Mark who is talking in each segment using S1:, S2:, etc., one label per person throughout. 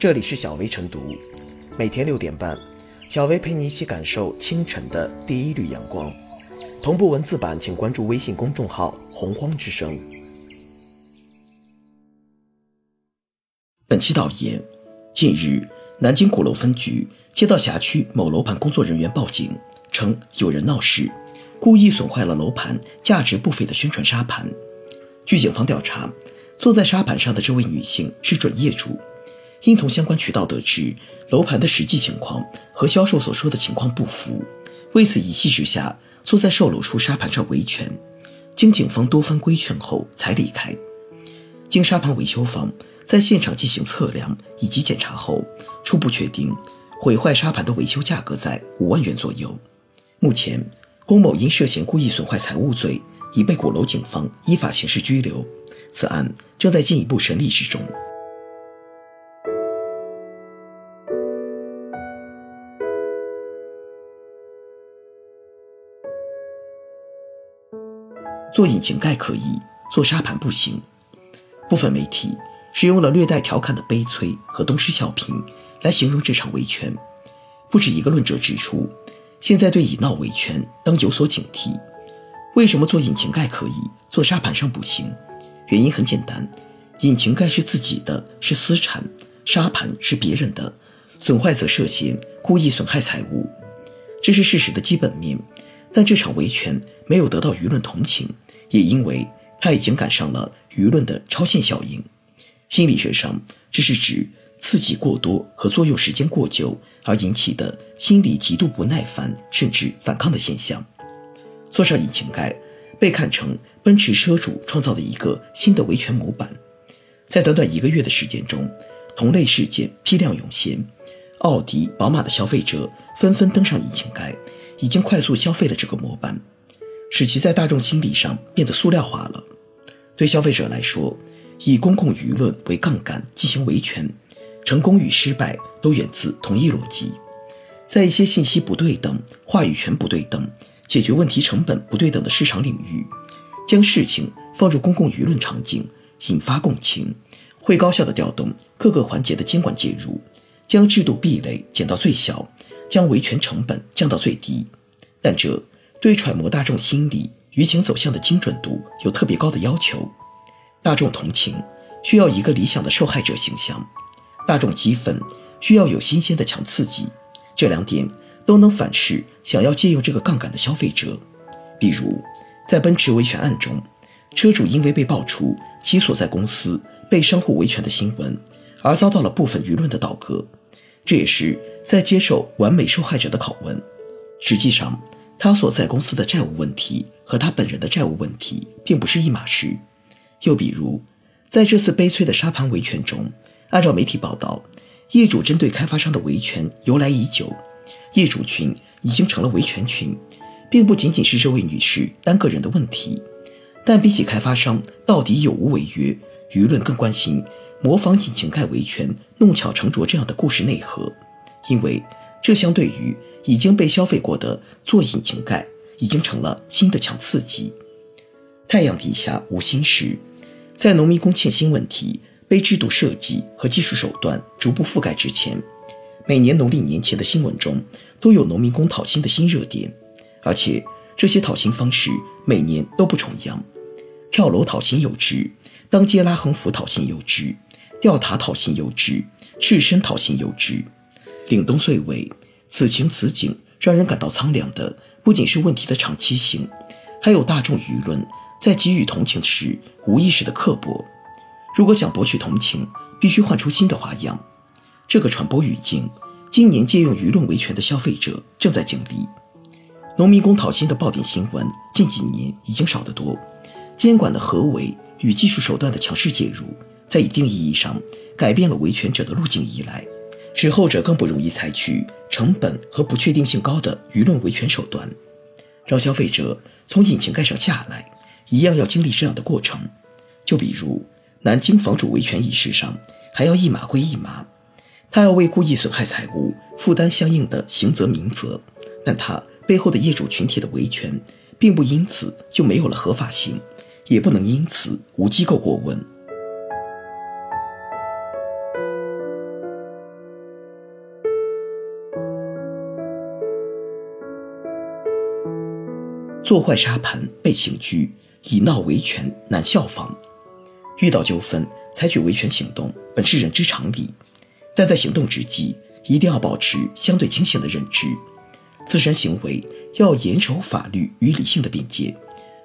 S1: 这里是小薇晨读，每天六点半，小薇陪你一起感受清晨的第一缕阳光。同步文字版，请关注微信公众号“洪荒之声”。
S2: 本期导言：近日，南京鼓楼分局接到辖区某楼盘工作人员报警，称有人闹事，故意损坏了楼盘价值不菲的宣传沙盘。据警方调查，坐在沙盘上的这位女性是准业主。因从相关渠道得知，楼盘的实际情况和销售所说的情况不符，为此一气之下坐在售楼处沙盘上维权，经警方多番规劝后才离开。经沙盘维修方在现场进行测量以及检查后，初步确定毁坏沙盘的维修价格在五万元左右。目前，龚某因涉嫌故意损坏财物罪已被鼓楼警方依法刑事拘留，此案正在进一步审理之中。做引擎盖可以，做沙盘不行。部分媒体使用了略带调侃的“悲催”和“东施效颦”来形容这场维权。不止一个论者指出，现在对以闹维权当有所警惕。为什么做引擎盖可以，做沙盘上不行？原因很简单，引擎盖是自己的，是私产；沙盘是别人的，损坏则涉嫌故意损害财物，这是事实的基本面。但这场维权没有得到舆论同情，也因为他已经赶上了舆论的超限效应。心理学上，这是指刺激过多和作用时间过久而引起的心理极度不耐烦甚至反抗的现象。坐上引擎盖被看成奔驰车主创造的一个新的维权模板。在短短一个月的时间中，同类事件批量涌现，奥迪、宝马的消费者纷纷登上引擎盖。已经快速消费了这个模板，使其在大众心理上变得塑料化了。对消费者来说，以公共舆论为杠杆进行维权，成功与失败都源自同一逻辑。在一些信息不对等、话语权不对等、解决问题成本不对等的市场领域，将事情放入公共舆论场景，引发共情，会高效地调动各个环节的监管介入，将制度壁垒减到最小。将维权成本降到最低，但这对揣摩大众心理、舆情走向的精准度有特别高的要求。大众同情需要一个理想的受害者形象，大众激愤需要有新鲜的强刺激，这两点都能反噬想要借用这个杠杆的消费者。比如，在奔驰维权案中，车主因为被爆出其所在公司被商户维权的新闻，而遭到了部分舆论的倒戈。这也是在接受完美受害者的拷问。实际上，他所在公司的债务问题和他本人的债务问题并不是一码事。又比如，在这次悲催的沙盘维权中，按照媒体报道，业主针对开发商的维权由来已久，业主群已经成了维权群，并不仅仅是这位女士单个人的问题。但比起开发商到底有无违约，舆论更关心。模仿引擎盖维权、弄巧成拙这样的故事内核，因为这相对于已经被消费过的做引擎盖，已经成了新的强刺激。太阳底下无新事，在农民工欠薪问题被制度设计和技术手段逐步覆盖之前，每年农历年前的新闻中都有农民工讨薪的新热点，而且这些讨薪方式每年都不重样，跳楼讨薪有之，当街拉横幅讨薪有之。吊塔讨薪有之，赤身讨薪有之，凛冬岁尾，此情此景，让人感到苍凉的不仅是问题的长期性，还有大众舆论在给予同情时无意识的刻薄。如果想博取同情，必须换出新的花样。这个传播语境，今年借用舆论维权的消费者正在经历。农民工讨薪的爆点新闻，近几年已经少得多。监管的合围与技术手段的强势介入。在一定意义上改变了维权者的路径以来，使后者更不容易采取成本和不确定性高的舆论维权手段，让消费者从引擎盖上下来，一样要经历这样的过程。就比如南京房主维权一事上，还要一码归一码，他要为故意损害财物负担相应的刑责民责，但他背后的业主群体的维权，并不因此就没有了合法性，也不能因此无机构过问。做坏沙盘被刑拘，以闹维权难效仿。遇到纠纷，采取维权行动本是人之常理，但在行动之际，一定要保持相对清醒的认知，自身行为要严守法律与理性的边界，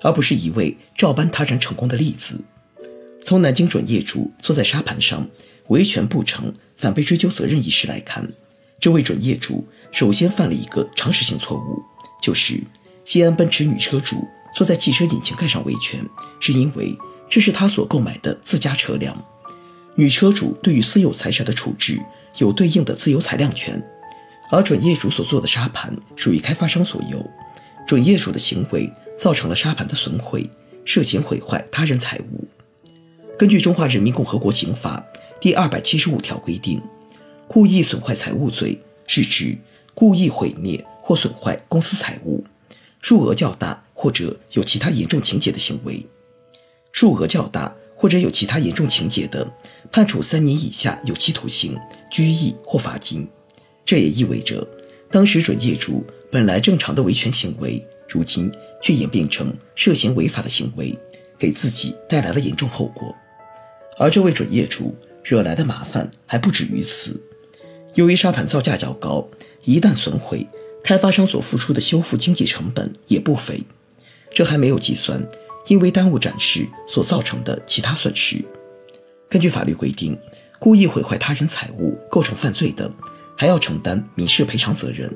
S2: 而不是一味照搬他人成功的例子。从南京准业主坐在沙盘上维权不成，反被追究责任一事来看，这位准业主首先犯了一个常识性错误，就是西安奔驰女车主坐在汽车引擎盖上维权，是因为这是他所购买的自家车辆。女车主对于私有财产的处置有对应的自由裁量权，而准业主所做的沙盘属于开发商所有，准业主的行为造成了沙盘的损毁，涉嫌毁坏他人财物。根据《中华人民共和国刑法》第二百七十五条规定，故意损坏财物罪是指故意毁灭或损坏公私财物，数额较大或者有其他严重情节的行为。数额较大或者有其他严重情节的，判处三年以下有期徒刑、拘役或罚金。这也意味着，当时准业主本来正常的维权行为，如今却演变成涉嫌违法的行为，给自己带来了严重后果。而这位准业主惹来的麻烦还不止于此。由于沙盘造价较高，一旦损毁，开发商所付出的修复经济成本也不菲。这还没有计算因为耽误展示所造成的其他损失。根据法律规定，故意毁坏他人财物构成犯罪的，还要承担民事赔偿责任。《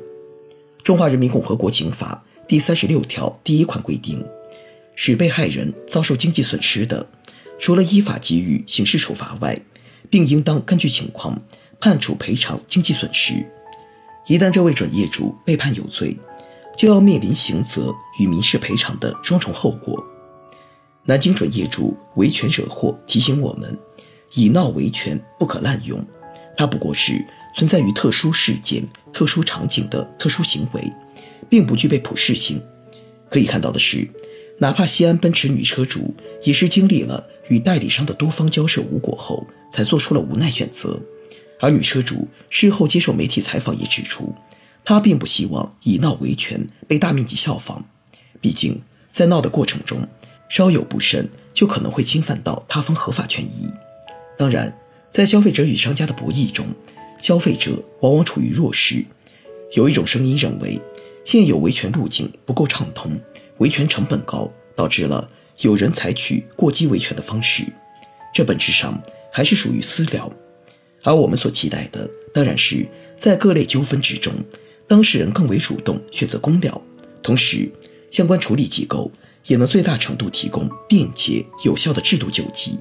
S2: 中华人民共和国刑法》第三十六条第一款规定，使被害人遭受经济损失的。除了依法给予刑事处罚外，并应当根据情况判处赔偿经济损失。一旦这位准业主被判有罪，就要面临刑责与民事赔偿的双重后果。南京准业主维权惹祸，提醒我们：以闹维权不可滥用，它不过是存在于特殊事件、特殊场景的特殊行为，并不具备普适性。可以看到的是，哪怕西安奔驰女车主也是经历了。与代理商的多方交涉无果后，才做出了无奈选择。而女车主事后接受媒体采访也指出，她并不希望以闹维权被大面积效仿，毕竟在闹的过程中，稍有不慎就可能会侵犯到他方合法权益。当然，在消费者与商家的博弈中，消费者往往处于弱势。有一种声音认为，现有维权路径不够畅通，维权成本高，导致了。有人采取过激维权的方式，这本质上还是属于私了。而我们所期待的，当然是在各类纠纷之中，当事人更为主动选择公了，同时相关处理机构也能最大程度提供便捷有效的制度救济，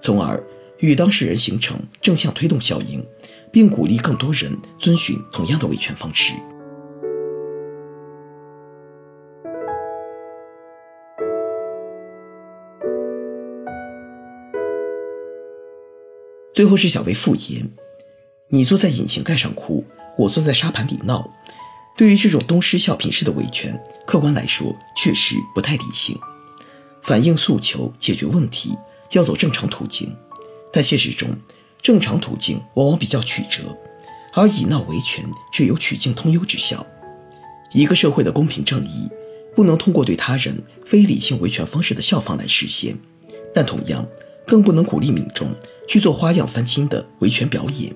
S2: 从而与当事人形成正向推动效应，并鼓励更多人遵循同样的维权方式。最后是小薇复言：“你坐在引擎盖上哭，我坐在沙盘里闹。对于这种东施效颦式的维权，客观来说确实不太理性。反映诉求、解决问题要走正常途径，但现实中正常途径往往比较曲折，而以闹维权却有曲径通幽之效。一个社会的公平正义，不能通过对他人非理性维权方式的效仿来实现，但同样更不能鼓励民众。”去做花样翻新的维权表演。